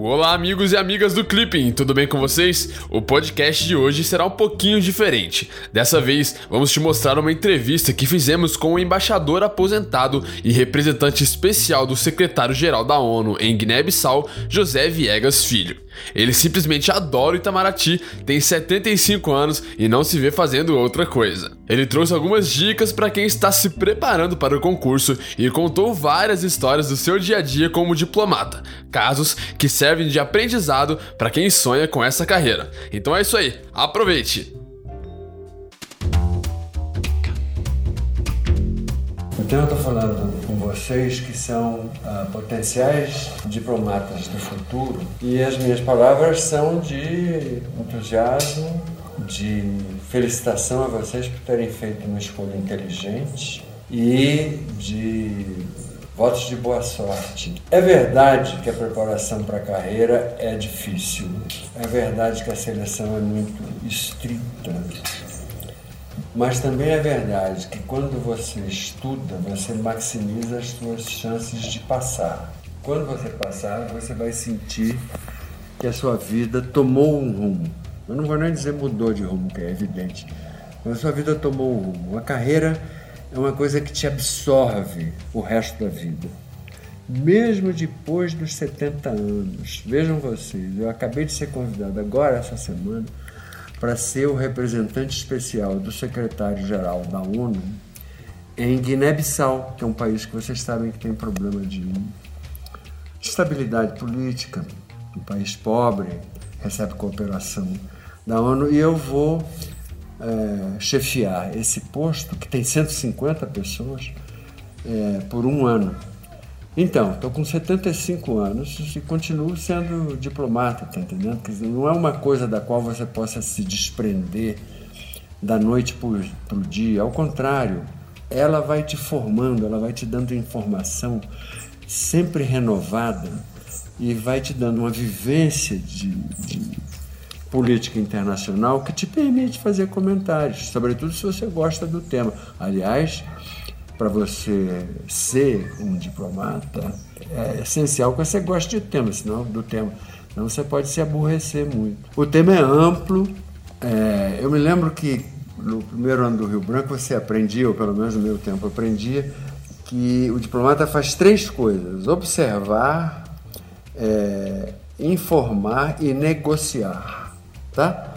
Olá, amigos e amigas do Clipping, tudo bem com vocês? O podcast de hoje será um pouquinho diferente. Dessa vez, vamos te mostrar uma entrevista que fizemos com o embaixador aposentado e representante especial do secretário-geral da ONU em Guiné-Bissau, José Viegas Filho. Ele simplesmente adora o Itamaraty, tem 75 anos e não se vê fazendo outra coisa. Ele trouxe algumas dicas para quem está se preparando para o concurso e contou várias histórias do seu dia a dia como diplomata, casos que servem de aprendizado para quem sonha com essa carreira. Então é isso aí, aproveite! Então eu estou falando com vocês que são uh, potenciais diplomatas do futuro e as minhas palavras são de entusiasmo, de felicitação a vocês por terem feito uma escolha inteligente e de votos de boa sorte. É verdade que a preparação para a carreira é difícil. É verdade que a seleção é muito estrita mas também é verdade que quando você estuda, você maximiza as suas chances de passar. Quando você passar, você vai sentir que a sua vida tomou um rumo. Eu não vou nem dizer mudou de rumo, que é evidente. Mas a sua vida tomou um rumo. A carreira é uma coisa que te absorve o resto da vida. Mesmo depois dos 70 anos. Vejam vocês, eu acabei de ser convidado agora, essa semana, para ser o representante especial do secretário-geral da ONU em Guiné-Bissau, que é um país que vocês sabem que tem problema de estabilidade política, um país pobre, recebe cooperação da ONU, e eu vou é, chefiar esse posto, que tem 150 pessoas, é, por um ano. Então, estou com 75 anos e continuo sendo diplomata, tá entendendo? Dizer, não é uma coisa da qual você possa se desprender da noite para o dia. Ao contrário, ela vai te formando, ela vai te dando informação sempre renovada e vai te dando uma vivência de, de política internacional que te permite fazer comentários, sobretudo se você gosta do tema. Aliás, para você ser um diplomata, é essencial que você goste de tema, senão do tema. Senão você pode se aborrecer muito. O tema é amplo. É, eu me lembro que no primeiro ano do Rio Branco você aprendia, ou pelo menos no meu tempo aprendia, que o diplomata faz três coisas: observar, é, informar e negociar. Tá?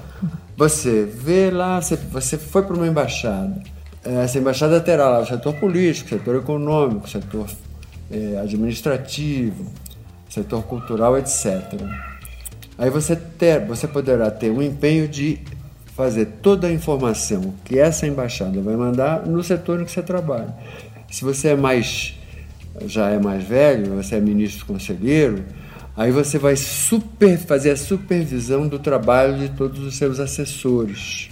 Você vê lá, você, você foi para uma embaixada essa embaixada terá lá o setor político, setor econômico, setor é, administrativo, setor cultural, etc. Aí você, ter, você poderá ter um empenho de fazer toda a informação que essa embaixada vai mandar no setor em que você trabalha. Se você é mais já é mais velho, você é ministro conselheiro, aí você vai super, fazer a supervisão do trabalho de todos os seus assessores.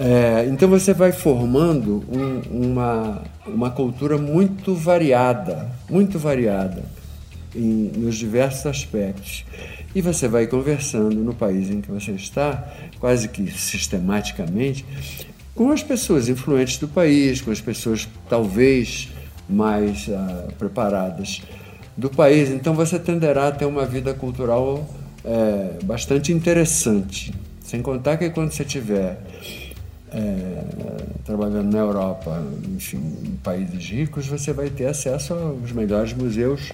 É, então você vai formando um, uma, uma cultura muito variada, muito variada em, nos diversos aspectos. E você vai conversando no país em que você está, quase que sistematicamente, com as pessoas influentes do país, com as pessoas talvez mais uh, preparadas do país. Então você tenderá a ter uma vida cultural é, bastante interessante. Sem contar que quando você tiver é, trabalhando na Europa, enfim, em países ricos, você vai ter acesso aos melhores museus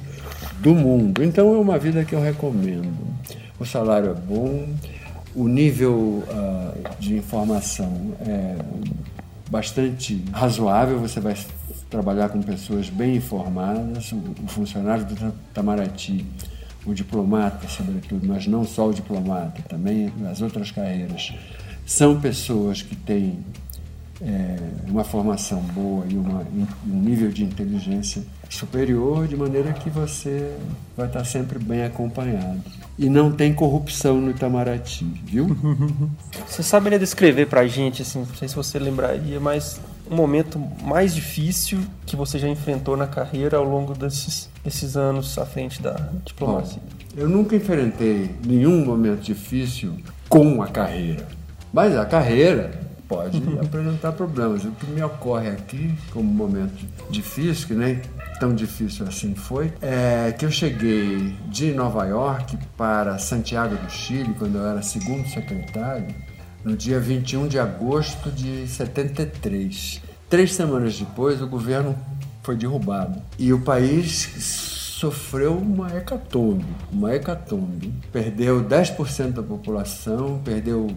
do mundo. Então é uma vida que eu recomendo. O salário é bom, o nível uh, de informação é bastante razoável, você vai trabalhar com pessoas bem informadas, o, funcionário do Itamaraty, o diplomata, sobretudo, mas não só o diplomata, também as outras carreiras são pessoas que têm é, uma formação boa e uma, um nível de inteligência superior, de maneira que você vai estar sempre bem acompanhado. E não tem corrupção no Itamaraty, viu? Você saberia descrever para a gente, assim, não sei se você lembraria, mas um momento mais difícil que você já enfrentou na carreira ao longo desses, desses anos à frente da diplomacia? Bom, eu nunca enfrentei nenhum momento difícil com a carreira. Mas a carreira pode apresentar problemas. O que me ocorre aqui, como momento difícil, que nem tão difícil assim foi, é que eu cheguei de Nova York para Santiago do Chile, quando eu era segundo secretário, no dia 21 de agosto de 73. Três semanas depois, o governo foi derrubado e o país sofreu uma hecatombe, uma hecatombe. Perdeu 10% da população, perdeu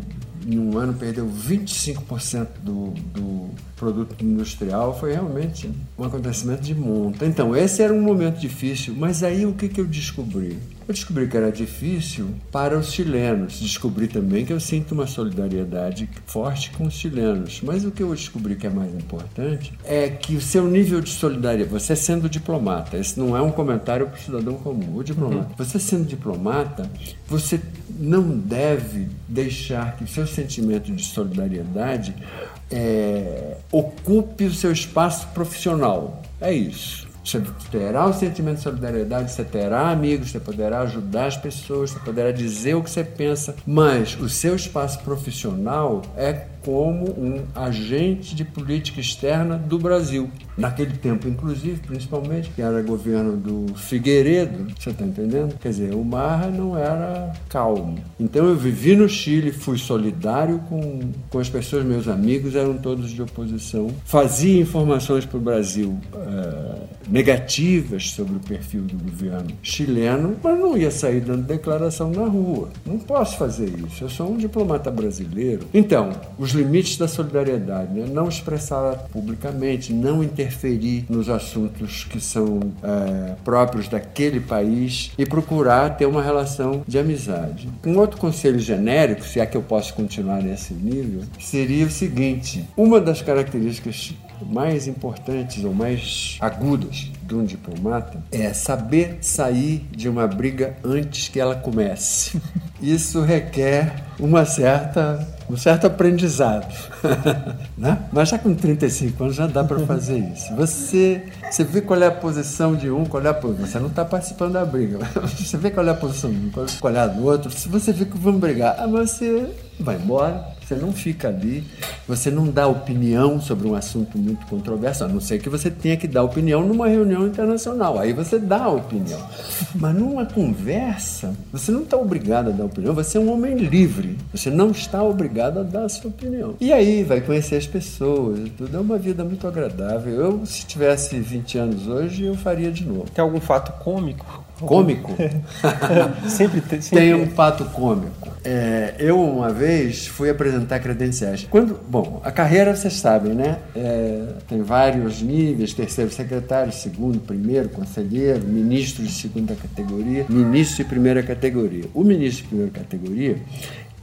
em um ano perdeu 25% do, do produto industrial, foi realmente um acontecimento de monta. Então, esse era um momento difícil, mas aí o que, que eu descobri? Eu descobri que era difícil para os chilenos. Descobri também que eu sinto uma solidariedade forte com os chilenos. Mas o que eu descobri que é mais importante é que o seu nível de solidariedade, você sendo diplomata, esse não é um comentário para o cidadão comum, o diplomata. Uhum. Você sendo diplomata, você não deve deixar que o seu sentimento de solidariedade é, ocupe o seu espaço profissional. É isso. Você terá o sentimento de solidariedade, você terá amigos, você poderá ajudar as pessoas, você poderá dizer o que você pensa, mas o seu espaço profissional é como um agente de política externa do Brasil. Naquele tempo, inclusive, principalmente, que era governo do Figueiredo, você está entendendo? Quer dizer, o mar não era calmo. Então eu vivi no Chile, fui solidário com, com as pessoas, meus amigos eram todos de oposição, fazia informações para o Brasil é, negativas sobre o perfil do governo chileno, mas não ia sair dando declaração na rua. Não posso fazer isso, eu sou um diplomata brasileiro. Então, os limites da solidariedade, né? não expressar publicamente, não interferir nos assuntos que são é, próprios daquele país e procurar ter uma relação de amizade. Um outro conselho genérico, se é que eu posso continuar nesse nível, seria o seguinte: uma das características mais importantes ou mais agudas de um diplomata é saber sair de uma briga antes que ela comece. Isso requer uma certa, um certo aprendizado. né? Mas já com 35 anos já dá para fazer isso. Você, você vê qual é a posição de um, qual é a posição. Você não está participando da briga. Você vê qual é a posição de um, qual é a do outro. Se você vê que vão brigar, ah, você vai embora você não fica ali, você não dá opinião sobre um assunto muito controverso, a não ser que você tenha que dar opinião numa reunião internacional. Aí você dá a opinião. Mas numa conversa, você não está obrigado a dar opinião, você é um homem livre. Você não está obrigado a dar a sua opinião. E aí vai conhecer as pessoas, tudo é uma vida muito agradável. Eu, se tivesse 20 anos hoje, eu faria de novo. Tem algum fato cômico Cômico? sempre, tem, sempre tem um fato cômico. É, eu, uma vez, fui apresentar credenciais. Quando, bom, a carreira, vocês sabem, né? É, tem vários níveis: terceiro secretário, segundo, primeiro, conselheiro, ministro de segunda categoria, ministro de primeira categoria. O ministro de primeira categoria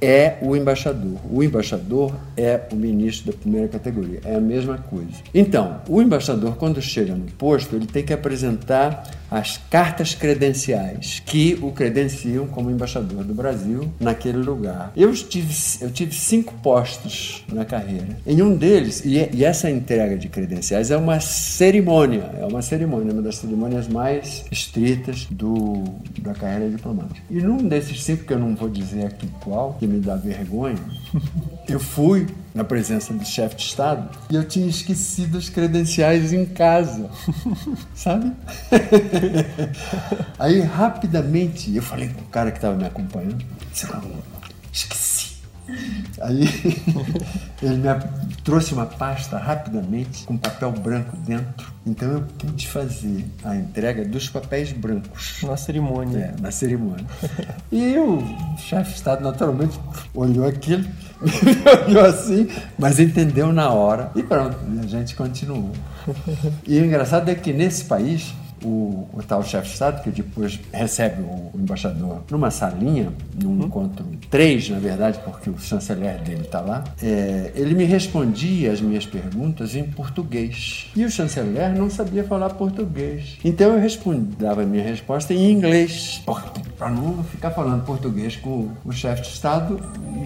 é o embaixador. O embaixador é o ministro da primeira categoria. É a mesma coisa. Então, o embaixador, quando chega no posto, ele tem que apresentar as cartas credenciais que o credenciam como embaixador do Brasil naquele lugar. Eu tive, eu tive cinco postos na carreira. Em um deles, e, e essa entrega de credenciais é uma cerimônia, é uma cerimônia, uma das cerimônias mais estritas do, da carreira diplomática. E num desses cinco, que eu não vou dizer aqui qual, que me dá vergonha, eu fui na presença do chefe de Estado e eu tinha esquecido os credenciais em casa, sabe? Aí rapidamente eu falei com o cara que estava me acompanhando, esqueci. Aí ele me trouxe uma pasta rapidamente com papel branco dentro. Então eu pude fazer a entrega dos papéis brancos. Na cerimônia. É, na cerimônia. E o chefe de Estado naturalmente olhou aquilo, olhou assim, mas entendeu na hora. E pronto, a gente continuou. E o engraçado é que nesse país o, o tal chefe de Estado, que depois recebe o, o embaixador numa salinha, num uhum. encontro, três na verdade, porque o chanceler dele está lá, é, ele me respondia as minhas perguntas em português. E o chanceler não sabia falar português. Então eu respondia, dava a minha resposta em inglês, para não ficar falando português com o chefe de Estado,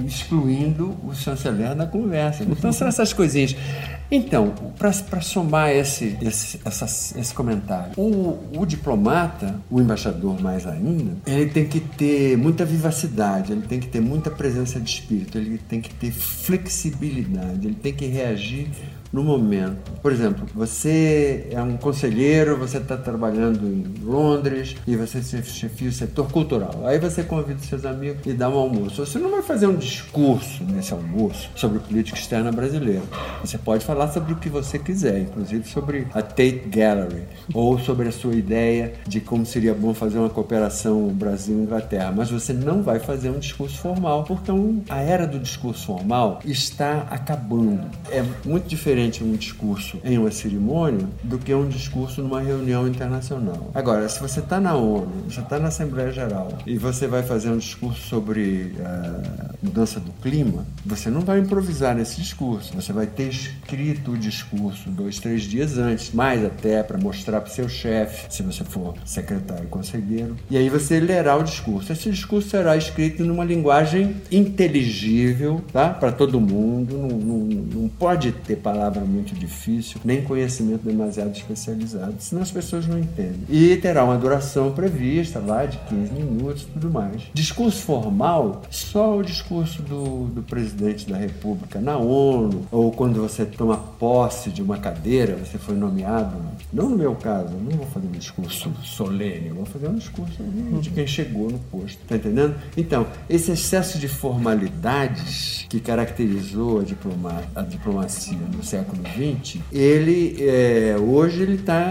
excluindo o chanceler da conversa. Então são essas coisinhas. Então, para somar esse, esse, essa, esse comentário, o, o, diplomata, o embaixador mais ainda, ele tem que ter muita vivacidade, ele tem que ter muita presença de espírito, ele tem que ter flexibilidade, ele tem que reagir no momento. Por exemplo, você é um conselheiro, você está trabalhando em Londres e você chefia o setor cultural. Aí você convida seus amigos e dá um almoço. Você não vai fazer um discurso nesse almoço sobre política externa brasileira. Você pode falar sobre o que você quiser, inclusive sobre a Tate Gallery ou sobre a sua ideia de como seria bom fazer uma cooperação Brasil-Inglaterra. Mas você não vai fazer um discurso formal, porque a era do discurso formal está acabando. É muito diferente um discurso em uma cerimônia do que um discurso numa reunião internacional. Agora, se você está na ONU, você está na Assembleia Geral e você vai fazer um discurso sobre uh, mudança do clima, você não vai improvisar nesse discurso. Você vai ter escrito o discurso dois, três dias antes, mais até para mostrar para seu chefe, se você for secretário e conselheiro. E aí você lerá o discurso. Esse discurso será escrito numa linguagem inteligível, tá? Para todo mundo. Não, não, não pode ter palavra muito difícil, nem conhecimento demasiado especializado, senão as pessoas não entendem. E terá uma duração prevista lá de 15 minutos e tudo mais. Discurso formal, só o discurso do, do presidente da República na ONU, ou quando você toma posse de uma cadeira, você foi nomeado, não no meu caso, não vou fazer um discurso solene, vou fazer um discurso de quem chegou no posto, tá entendendo? Então, esse excesso de formalidades que caracterizou a, diploma, a diplomacia no século XX, ele é, hoje ele está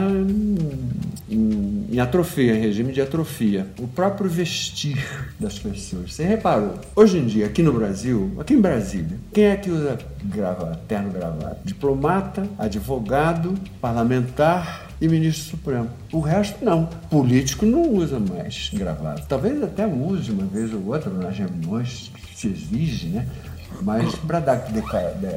em, em, atrofia, em regime de atrofia. O próprio vestir das pessoas. Você reparou? Hoje em dia, aqui no Brasil, aqui em Brasília, quem é que usa gravata, terno gravata? Diplomata, advogado, parlamentar e ministro supremo. O resto não. Político não usa mais gravata. Talvez até use uma vez ou outra nas reuniões que se exige, né? Mas para dar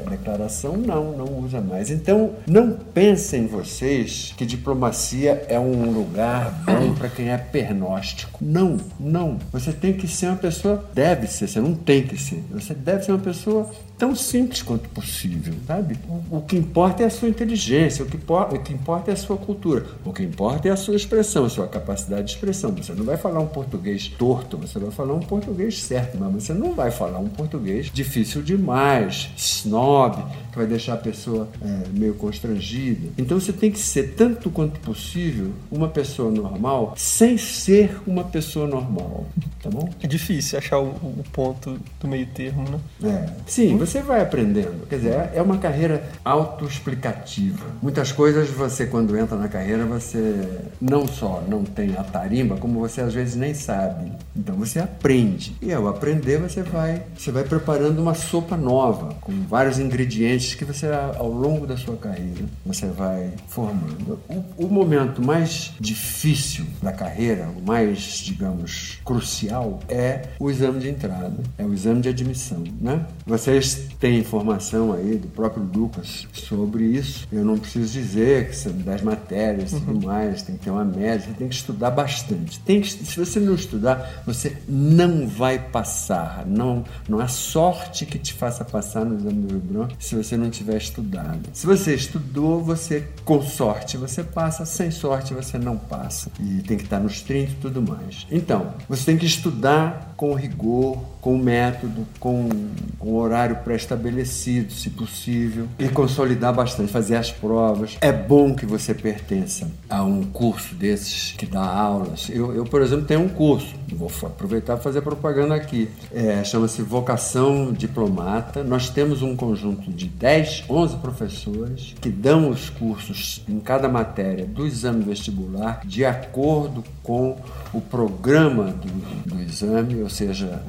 declaração, não, não usa mais. Então, não pensem vocês que diplomacia é um lugar bom para quem é pernóstico. Não, não. Você tem que ser uma pessoa, deve ser, você não tem que ser. Você deve ser uma pessoa tão simples quanto possível, sabe? O, o que importa é a sua inteligência, o que, o que importa é a sua cultura, o que importa é a sua expressão, a sua capacidade de expressão. Você não vai falar um português torto, você vai falar um português certo, mas você não vai falar um português difícil demais, snob, que vai deixar a pessoa é, meio constrangida. Então você tem que ser, tanto quanto possível, uma pessoa normal, sem ser uma pessoa normal, tá bom? É difícil achar o, o ponto do meio termo, né? É. Sim, você vai aprendendo. Quer dizer, é uma carreira autoexplicativa. Muitas coisas você, quando entra na carreira, você não só não tem a tarimba, como você às vezes nem sabe. Então você aprende. E ao aprender, você vai, você vai preparando uma sopa nova, com vários ingredientes que você, ao longo da sua carreira, você vai formando. O, o momento mais difícil da carreira, o mais, digamos, crucial, é o exame de entrada, é o exame de admissão. Né? Vocês tem informação aí do próprio Lucas sobre isso. Eu não preciso dizer que são das matérias e uhum. tudo mais, tem que ter uma média, você tem que estudar bastante. Tem que, se você não estudar, você não vai passar. Não, não há sorte que te faça passar no exame do Rio se você não tiver estudado. Se você estudou, você com sorte você passa, sem sorte você não passa. E tem que estar nos 30 e tudo mais. Então, você tem que estudar com rigor, com método, com, com horário pré-estabelecido, se possível, e consolidar bastante, fazer as provas. É bom que você pertença a um curso desses que dá aulas. Eu, eu por exemplo, tenho um curso, vou aproveitar para fazer propaganda aqui. É, Chama-se Vocação Diplomata. Nós temos um conjunto de 10, 11 professores que dão os cursos em cada matéria do exame vestibular de acordo com o programa do, do exame, ou seja,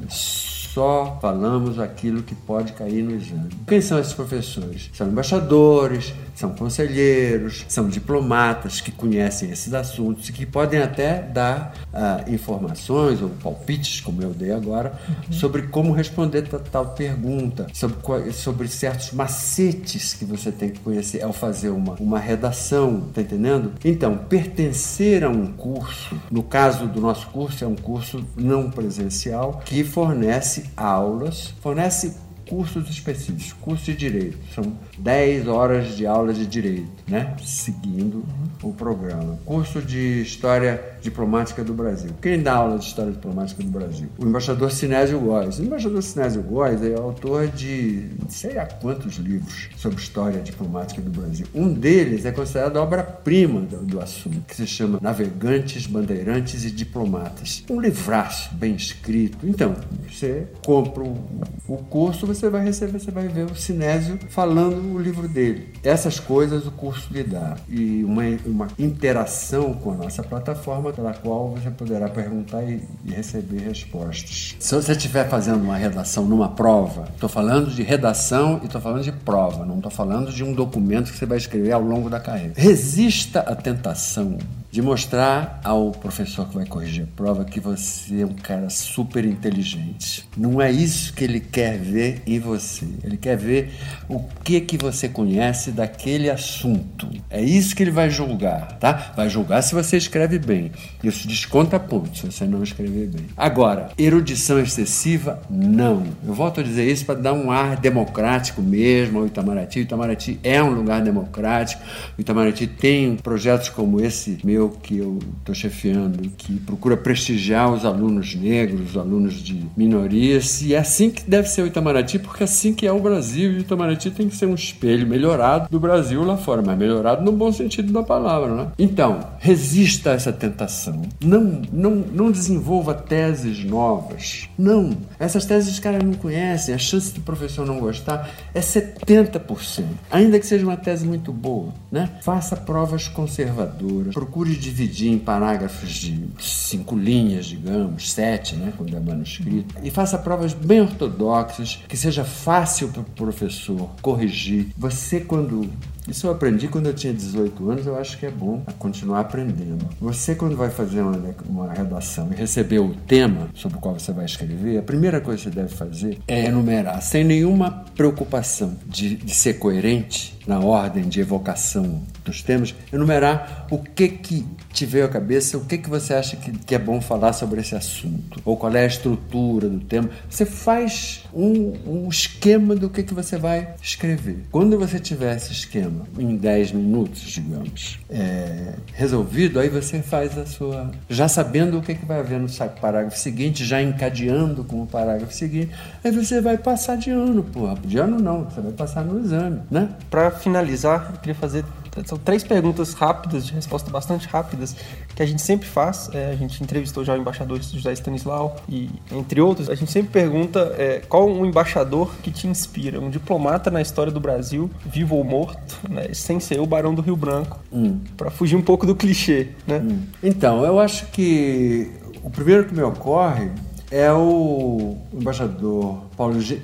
só falamos aquilo que pode cair no exame. Quem são esses professores? São embaixadores, são conselheiros, são diplomatas que conhecem esses assuntos e que podem até dar uh, informações ou palpites, como eu dei agora, uhum. sobre como responder tal pergunta, sobre, sobre certos macetes que você tem que conhecer ao fazer uma, uma redação, tá entendendo? Então, pertencer a um curso, no caso do nosso curso, é um curso não presencial que fornece aulas, fornece cursos específicos, curso de direito, são 10 horas de aula de direito, né? Seguindo o programa. Curso de História Diplomática do Brasil. Quem dá aula de História Diplomática do Brasil? O embaixador Sinésio Góes. O embaixador Sinésio Góes é autor de sei há quantos livros sobre história diplomática do Brasil. Um deles é considerado a obra-prima do, do assunto, que se chama Navegantes, Bandeirantes e Diplomatas. Um livraço bem escrito. Então, você compra o, o curso, você vai receber, você vai ver o Sinésio falando o livro dele. Essas coisas o curso lhe dá. E uma, uma interação com a nossa plataforma, pela qual você poderá perguntar e, e receber respostas. Se você estiver fazendo uma redação numa prova, estou falando de redação e estou falando de prova, não estou falando de um documento que você vai escrever ao longo da carreira. Resista à tentação de mostrar ao professor que vai corrigir a prova que você é um cara super inteligente. Não é isso que ele quer ver em você. Ele quer ver o que que você conhece daquele assunto. É isso que ele vai julgar, tá? Vai julgar se você escreve bem. Isso desconta pontos se você não escrever bem. Agora, erudição excessiva, não. Eu volto a dizer isso para dar um ar democrático mesmo ao Itamaraty. O Itamaraty é um lugar democrático. O Itamaraty tem projetos como esse meu eu que eu estou chefiando, que procura prestigiar os alunos negros, os alunos de minorias, e é assim que deve ser o Itamaraty, porque é assim que é o Brasil, e o Itamaraty tem que ser um espelho melhorado do Brasil lá fora, mas melhorado no bom sentido da palavra, né? Então, resista a essa tentação. Não, não, não desenvolva teses novas. Não. Essas teses os caras não conhecem, a chance do professor não gostar é 70%. Ainda que seja uma tese muito boa, né? Faça provas conservadoras, procure dividir em parágrafos de cinco linhas, digamos, sete, né, quando é manuscrito, e faça provas bem ortodoxas, que seja fácil para o professor corrigir. Você, quando isso eu aprendi quando eu tinha 18 anos, eu acho que é bom continuar aprendendo. Você, quando vai fazer uma, uma redação e receber o tema sobre o qual você vai escrever, a primeira coisa que você deve fazer é enumerar, sem nenhuma preocupação de, de ser coerente na ordem de evocação dos temas, enumerar o que que te veio à cabeça, o que que você acha que, que é bom falar sobre esse assunto, ou qual é a estrutura do tema. Você faz um, um esquema do que que você vai escrever. Quando você tiver esse esquema em 10 minutos, digamos, é, resolvido, aí você faz a sua. Já sabendo o que, que vai haver no parágrafo seguinte, já encadeando com o parágrafo seguinte, aí você vai passar de ano, porra. De ano não, você vai passar no exame, né? Para finalizar, eu queria fazer são três perguntas rápidas, de resposta bastante rápidas, que a gente sempre faz. É, a gente entrevistou já o embaixador José Stanislau e entre outros. A gente sempre pergunta é, qual um embaixador que te inspira, um diplomata na história do Brasil, vivo ou morto, né, sem ser o Barão do Rio Branco, hum. para fugir um pouco do clichê, né? Hum. Então, eu acho que o primeiro que me ocorre é o embaixador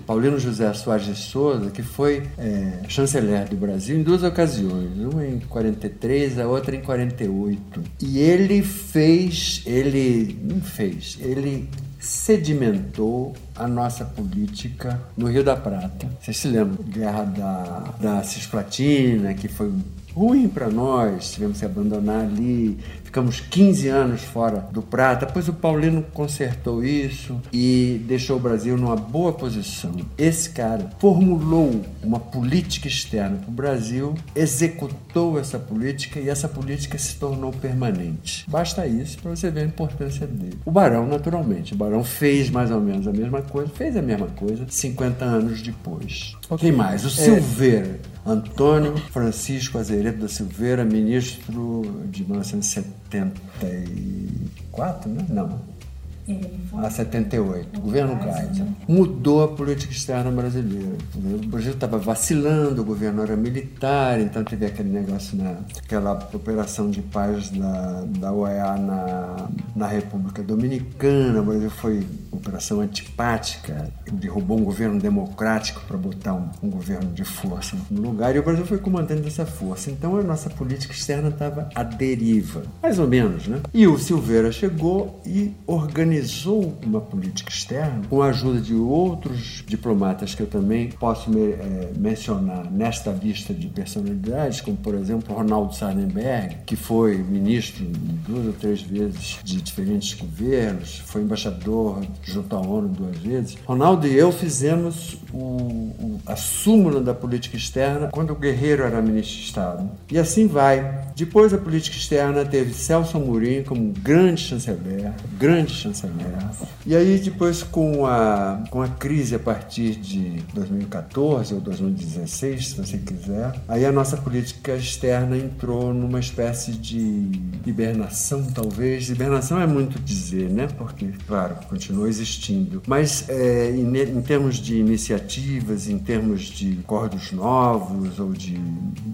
Paulino José Soares de Souza, que foi é, chanceler do Brasil em duas ocasiões, uma em 43, a outra em 48. E ele fez, ele não fez, ele sedimentou a nossa política no Rio da Prata. Vocês se lembram? Guerra da, da Cisplatina, que foi ruim para nós, tivemos que abandonar ali, ficamos 15 anos fora do prata. Depois o Paulino consertou isso e deixou o Brasil numa boa posição. Esse cara formulou uma política externa para o Brasil, executou essa política e essa política se tornou permanente. Basta isso para você ver a importância dele. O Barão, naturalmente, o Barão fez mais ou menos a mesma coisa, fez a mesma coisa 50 anos depois. Okay. Quem mais? O é... Silveira. Antônio Francisco Azeredo da Silveira, ministro de 1974, né? Não, a 78, governo Kaiser, mudou a política externa brasileira. O Brasil estava vacilando, o governo era militar, então teve aquele negócio, na, aquela operação de paz da, da OEA na, na República Dominicana, o Brasil foi operação antipática, derrubou um governo democrático para botar um, um, governo de força no lugar, e o Brasil foi comandando essa força. Então a nossa política externa estava à deriva, mais ou menos, né? E o Silveira chegou e organizou uma política externa com a ajuda de outros diplomatas que eu também posso me, é, mencionar nesta lista de personalidades, como por exemplo Ronaldo Sarnenberg, que foi ministro duas ou três vezes de diferentes governos, foi embaixador junto à ONU duas vezes. Ronaldo Ronaldo e eu fizemos a súmula da política externa quando o Guerreiro era ministro de Estado. E assim vai. Depois da política externa teve Celso Amorim como grande chanceler, grande chanceler. E aí depois com a, com a crise a partir de 2014 ou 2016, se você quiser, aí a nossa política externa entrou numa espécie de hibernação, talvez. Hibernação é muito dizer, né? Porque, claro, continua existindo. Mas é, em, termos de iniciativas, em termos de acordos novos ou de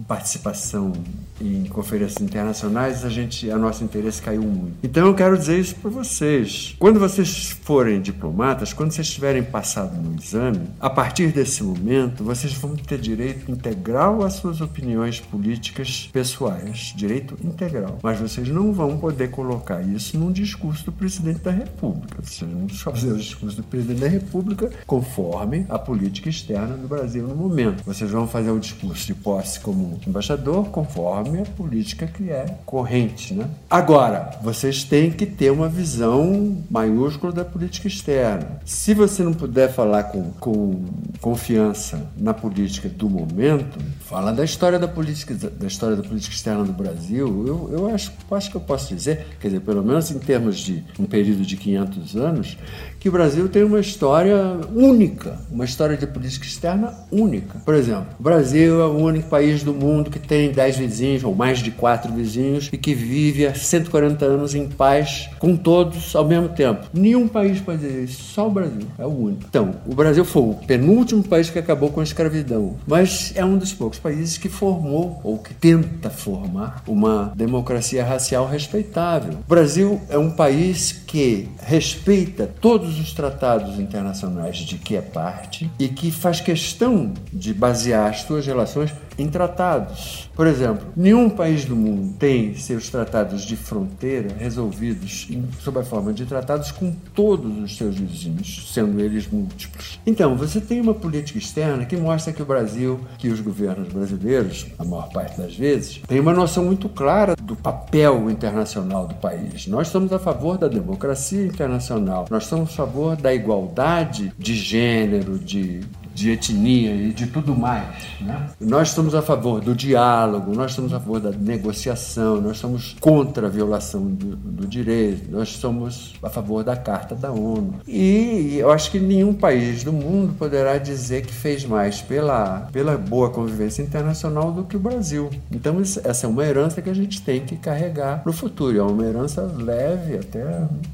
participação em conferências internacionais, a gente, a nosso interesse caiu muito. Então eu quero dizer isso para vocês. Quando vocês forem diplomatas, quando vocês tiverem passado no exame, a partir desse momento, vocês vão ter direito integral às suas opiniões políticas pessoais, direito integral. Mas vocês não vão poder colocar isso num discurso do presidente da República. Vocês vão fazer o discurso do presidente da República conforme a política externa do Brasil no momento. Vocês vão fazer o discurso de posse como embaixador conforme conforme a política que é corrente. Né? Agora, vocês têm que ter uma visão maiúscula da política externa. Se você não puder falar com, com confiança na política do momento, fala da história da política, da história da política externa do Brasil. Eu, eu acho, acho que eu posso dizer, quer dizer, pelo menos em termos de um período de 500 anos, que o Brasil tem uma história única, uma história de política externa única. Por exemplo, o Brasil é o único país do mundo que tem 10 vizinhos ou mais de quatro vizinhos e que vive há 140 anos em paz com todos ao mesmo tempo. Nenhum país pode dizer isso, só o Brasil, é o único. Então, o Brasil foi o penúltimo país que acabou com a escravidão, mas é um dos poucos países que formou ou que tenta formar uma democracia racial respeitável. O Brasil é um país que respeita todos os tratados internacionais de que é parte e que faz questão de basear as suas relações em tratados. Por exemplo, nenhum país do mundo tem seus tratados de fronteira resolvidos em, sob a forma de tratados com todos os seus vizinhos, sendo eles múltiplos. Então, você tem uma política externa que mostra que o Brasil, que os governos brasileiros, a maior parte das vezes, tem uma noção muito clara do papel internacional do país. Nós estamos a favor da democracia internacional, nós estamos a favor da igualdade de gênero, de de etnia e de tudo mais. Né? Nós estamos a favor do diálogo, nós estamos a favor da negociação, nós somos contra a violação do, do direito, nós somos a favor da Carta da ONU. E eu acho que nenhum país do mundo poderá dizer que fez mais pela, pela boa convivência internacional do que o Brasil. Então, essa é uma herança que a gente tem que carregar no futuro. É uma herança leve, até,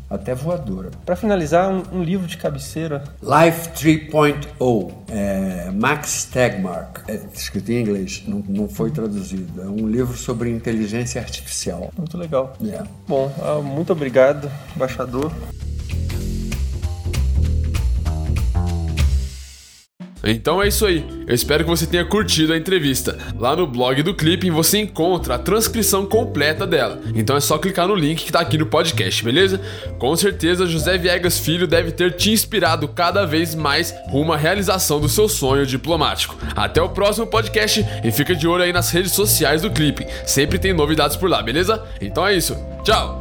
até voadora. Para finalizar, um, um livro de cabeceira. Life 3.0 é, Max Tegmark, é, escrito em inglês, não, não foi traduzido. É um livro sobre inteligência artificial. Muito legal. É. Bom, ah, muito obrigado, embaixador. Então é isso aí. Eu espero que você tenha curtido a entrevista. Lá no blog do Clipping você encontra a transcrição completa dela. Então é só clicar no link que tá aqui no podcast, beleza? Com certeza José Viegas Filho deve ter te inspirado cada vez mais rumo à realização do seu sonho diplomático. Até o próximo podcast e fica de olho aí nas redes sociais do Clipping. Sempre tem novidades por lá, beleza? Então é isso. Tchau.